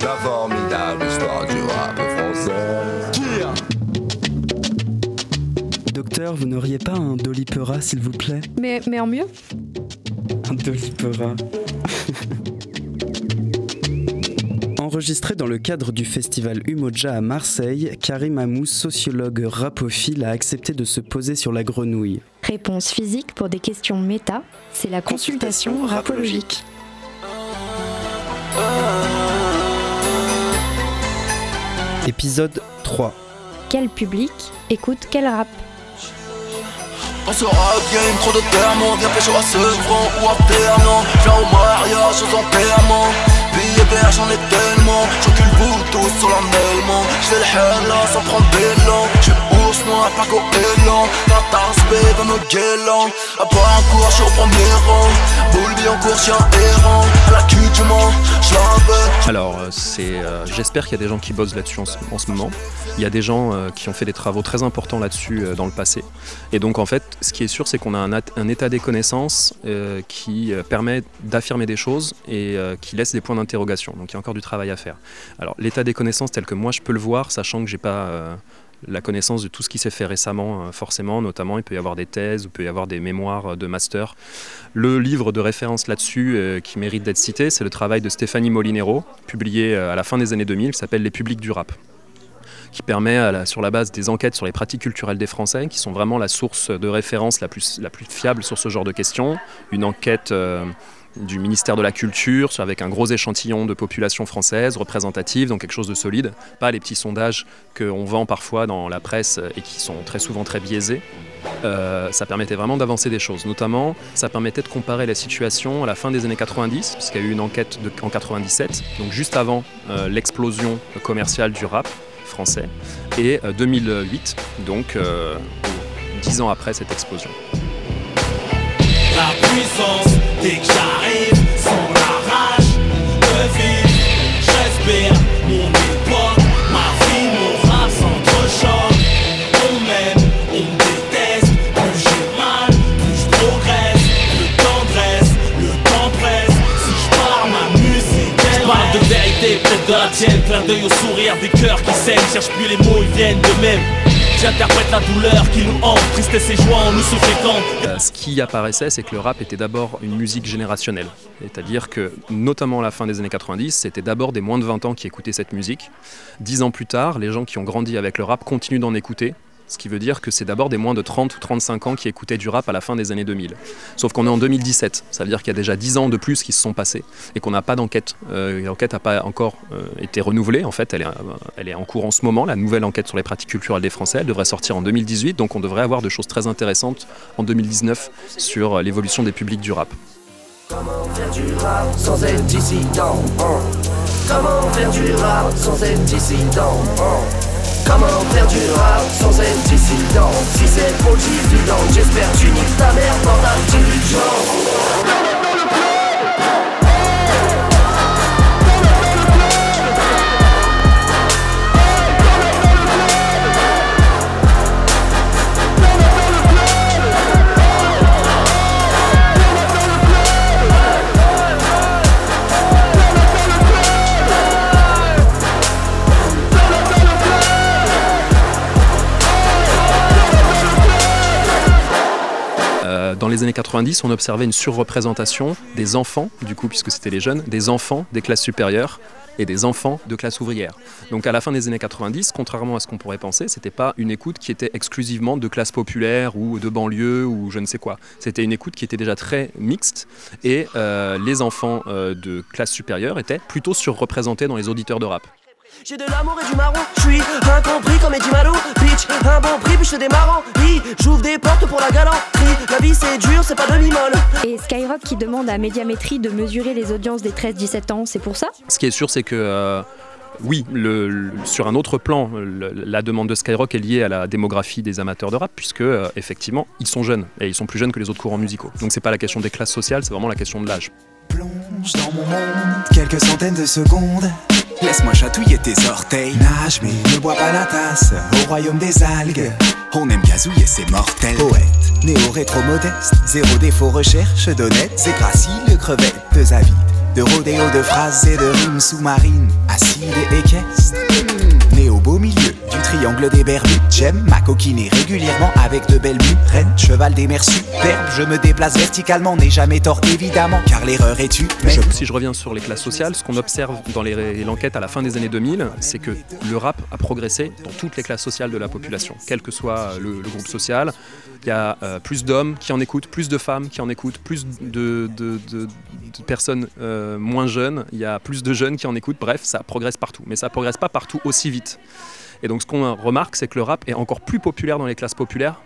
La formidable histoire du rap français. Docteur, vous n'auriez pas un Dolipera, s'il vous plaît Mais, mais en mieux Un Dolipera. Enregistré dans le cadre du festival Umoja à Marseille, Karim Amou, sociologue rapophile, a accepté de se poser sur la grenouille. Réponse physique pour des questions méta, c'est la consultation rapologique. Épisode 3. Quel public écoute quel rap On se rap game, trop de termes, on vient pécho à Sevran ou à Pernan Viens au mariage, aux enterrements. Billets verts, j'en ai tellement. J'encule vous tous solennellement J'fais le hell là, sans prendre d'élan. J'suis ours noir, pas goéland La tasse B va me guélant. À part un cours, j'suis au premier rang. Boule en cours, chien errant. À la cul du j'l'avais Alors, euh, euh, j'espère qu'il y a des gens qui bossent là-dessus en ce, en ce moment. Il y a des gens euh, qui ont fait des travaux très importants là-dessus dans le passé. Et donc, en fait, ce qui est sûr, c'est qu'on a un, un état des connaissances qui permet d'affirmer des choses et qui laisse des points d'interrogation. Donc, il y a encore du travail à faire. Alors, l'état des connaissances tel que moi je peux le voir, sachant que j'ai pas la connaissance de tout ce qui s'est fait récemment, euh, forcément, notamment, il peut y avoir des thèses, il peut y avoir des mémoires euh, de master. Le livre de référence là-dessus euh, qui mérite d'être cité, c'est le travail de Stéphanie Molinero, publié à la fin des années 2000, qui s'appelle Les publics du rap qui permet, sur la base des enquêtes sur les pratiques culturelles des Français, qui sont vraiment la source de référence la plus, fiable sur ce genre de questions, une enquête du ministère de la Culture avec un gros échantillon de population française représentative, donc quelque chose de solide, pas les petits sondages qu'on vend parfois dans la presse et qui sont très souvent très biaisés. Euh, ça permettait vraiment d'avancer des choses. Notamment, ça permettait de comparer la situation à la fin des années 90, puisqu'il y a eu une enquête en 97, donc juste avant euh, l'explosion commerciale du rap français, et euh, 2008, donc euh, dix ans après cette explosion. La puissance, dès que j'arrive, sans la rage de vivre, je respire mon époque, ma vie, mon rap s'entrechoque. On m'aime, on me déteste, plus j'ai mal, plus je progresse. Le temps dresse, le temps presse, si je parle, ma musique elle parle de vérité, peut-être de la tienne, clin d'œil au sourire des cœurs qui saignent, cherche plus les mots, ils viennent de même. J'interprète la douleur qui nous hante, tristesse et joie nous. Euh, ce qui apparaissait, c'est que le rap était d'abord une musique générationnelle. C'est-à-dire que, notamment à la fin des années 90, c'était d'abord des moins de 20 ans qui écoutaient cette musique. Dix ans plus tard, les gens qui ont grandi avec le rap continuent d'en écouter. Ce qui veut dire que c'est d'abord des moins de 30 ou 35 ans qui écoutaient du rap à la fin des années 2000. Sauf qu'on est en 2017, ça veut dire qu'il y a déjà 10 ans de plus qui se sont passés et qu'on n'a pas d'enquête. Euh, L'enquête n'a pas encore euh, été renouvelée, en fait, elle est, euh, elle est en cours en ce moment. La nouvelle enquête sur les pratiques culturelles des Français, elle devrait sortir en 2018, donc on devrait avoir de choses très intéressantes en 2019 sur l'évolution des publics du rap. faire du rap sans être dissident hein? Comment faire du rap sans être dissident hein? Comment faire du rap sans être dissident Si c'est trop évident, j'espère tu niques ta mère dans ta diligence 90, on observait une surreprésentation des enfants, du coup, puisque c'était les jeunes, des enfants des classes supérieures et des enfants de classe ouvrière. Donc à la fin des années 90, contrairement à ce qu'on pourrait penser, c'était pas une écoute qui était exclusivement de classe populaire ou de banlieue ou je ne sais quoi. C'était une écoute qui était déjà très mixte et euh, les enfants euh, de classe supérieure étaient plutôt surreprésentés dans les auditeurs de rap. J'ai de l'amour et du marron, je suis incompris comme Eddie Malo Bitch, un bon prix puis je fais des marrants Hi, J'ouvre des portes pour la galanterie La vie c'est dur, c'est pas demi-molle Et Skyrock qui demande à Médiamétrie de mesurer les audiences des 13-17 ans, c'est pour ça? Ce qui est sûr, c'est que euh, oui, le- le- sur un autre plan, le- la demande de Skyrock est liée à la démographie des amateurs de rap, puisque euh, effectivement, ils sont jeunes et ils sont plus jeunes que les autres courants musicaux. Donc c'est pas la question des classes sociales, c'est vraiment la question de l'âge. plonge dans mon monde quelques centaines de secondes. Laisse-moi chatouiller tes orteils. Nage, mais ne bois pas la tasse. Au royaume des algues, on aime gazouiller, c'est mortel. Poète, néo-rétro-modeste, zéro défaut, recherche d'honnêtes et graciles crevettes de Zavid. De rodéo de phrases et de rimes sous-marines. acide et équestre. Né au beau milieu du triangle des Bermudes, j'aime ma coquiner régulièrement avec de belles murettes. Cheval des mers superbes, je me déplace verticalement, n'ai jamais tort évidemment, car l'erreur est. Je- si je reviens sur les classes sociales, ce qu'on observe dans l'enquête à la fin des années 2000, c'est que le rap a progressé dans toutes les classes sociales de la population, quel que soit le, le groupe social. Il y a euh, plus d'hommes qui en écoutent, plus de femmes qui en écoutent, plus de personnes euh, moins jeunes, il y a plus de jeunes qui en écoutent. Bref, ça progresse partout, mais ça progresse pas partout aussi vite. Et donc ce qu'on remarque, c'est que le rap est encore plus populaire dans les classes populaires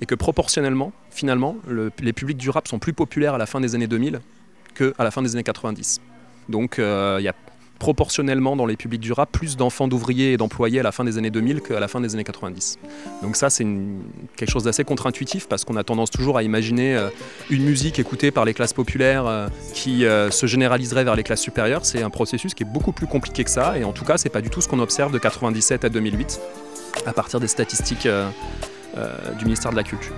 et que proportionnellement, finalement, le- les publics du rap sont plus populaires à la fin des années 2000 qu'à la fin des années 90. Donc euh, il y a proportionnellement dans les publics du rap plus d'enfants d'ouvriers et d'employés à la fin des années 2000 qu'à la fin des années 90. Donc ça c'est quelque chose d'assez contre-intuitif parce qu'on a tendance toujours à imaginer euh, une musique écoutée par les classes populaires euh, qui euh, se généraliserait vers les classes supérieures. C'est un processus qui est beaucoup plus compliqué que ça et en tout cas c'est pas du tout ce qu'on observe de 97 à 2008 à partir des statistiques du ministère de la Culture.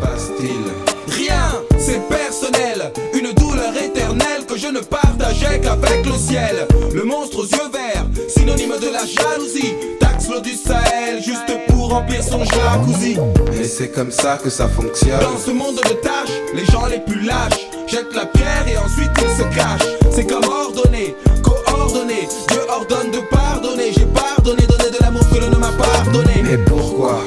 Passe-t-il Rien, c'est personnel. Une douleur éternelle que je ne partageais qu'avec le ciel. Le monstre aux yeux verts, synonyme de la jalousie. Taxe l'eau du Sahel, juste pour remplir son jacuzzi. Et c'est comme ça que ça fonctionne. Dans ce monde de tâches, les gens les plus lâches jettent la pierre et ensuite ils se cachent. C'est comme ordonné, coordonné. Dieu ordonne de pardonner. J'ai pardonné, donné de l'amour que l'on ne m'a pas donné. Mais pourquoi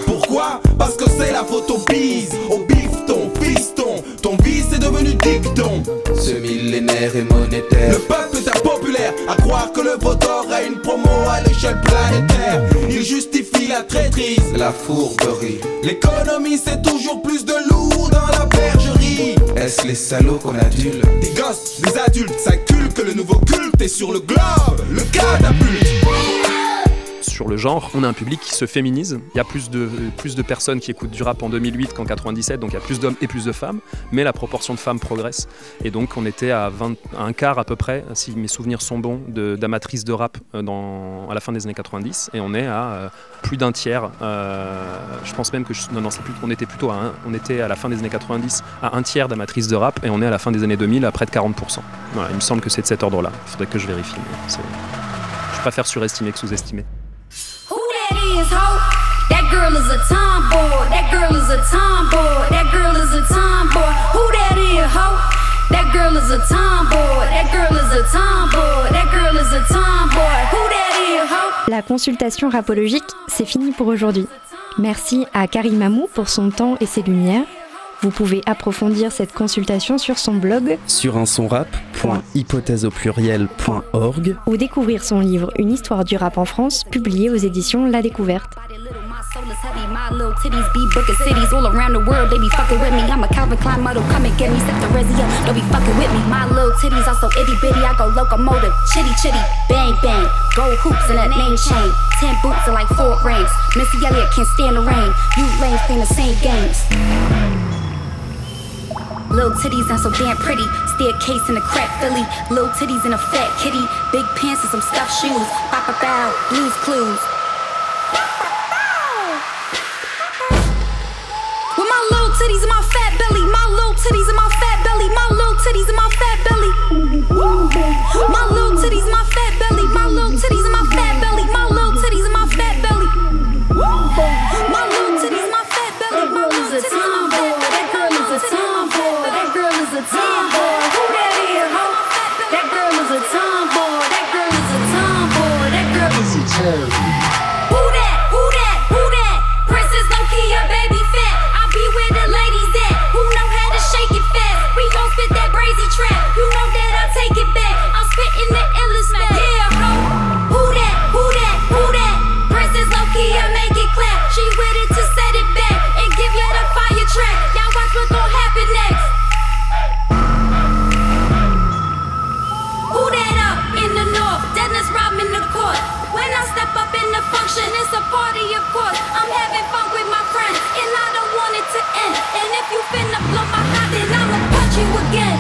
que c'est la faute au bise, au bifton, fiston. Ton vice est devenu dicton. Ce millénaire est monétaire. Le peuple est impopulaire à croire que le vote aura une promo à l'échelle planétaire. Il justifie la traîtrise. La fourberie. L'économie, c'est toujours plus de loups dans la bergerie. Est-ce les salauds qu'on adule? Des gosses, des adultes s'inculquent que le nouveau culte est sur le globe, le catapulte. Sur le genre, on a un public qui se féminise. Il y a plus de, plus de personnes qui écoutent du rap en 2008 qu'en 97, donc il y a plus d'hommes et plus de femmes, mais la proportion de femmes progresse. Et donc on était à, 20 à un quart à peu près, si mes souvenirs sont bons, de- d'amatrices de, rap euh, à la fin des années 90, et on est à euh, plus d'un tiers. euh, je pense même que je- non, non, plus, on était plutôt à un- on était à la fin des années 90 à un tiers d'amatrices de rap, et on est à la fin des années 2000 à près de 40%. Voilà, il me semble que c'est de cet ordre-là. Il faudrait que je vérifie. mais je préfère surestimer que sous-estimer. Girl is a tomboy. That girl is a tomboy. That girl is a tomboy. Who that is, ho? That girl is a tomboy. That girl is a tomboy. That girl is a tomboy. Who that is, ho? La consultation rapologique, c'est fini pour aujourd'hui. Merci à Karim Amou pour son temps et ses lumières. Vous pouvez approfondir cette consultation sur son blog Sur un son ou découvrir son livre Une histoire du rap en France, publié aux éditions La Découverte. My little titties be booking cities all around the world. They be fucking with me. I'm a Calvin Klein model. Come and get me. Set the resi up. Don't be fucking with me. My little titties are so itty bitty. I go locomotive. Chitty chitty. Bang bang. Gold hoops and a name chain. Ten boots and like four rings. Missy Elliott can't stand the rain. You lanes playing the same games. Little titties not so damn pretty. Staircase in a crack Philly. Little titties in a fat kitty. Big pants and some stuffed shoes. Bop a bow. Blues clues. again.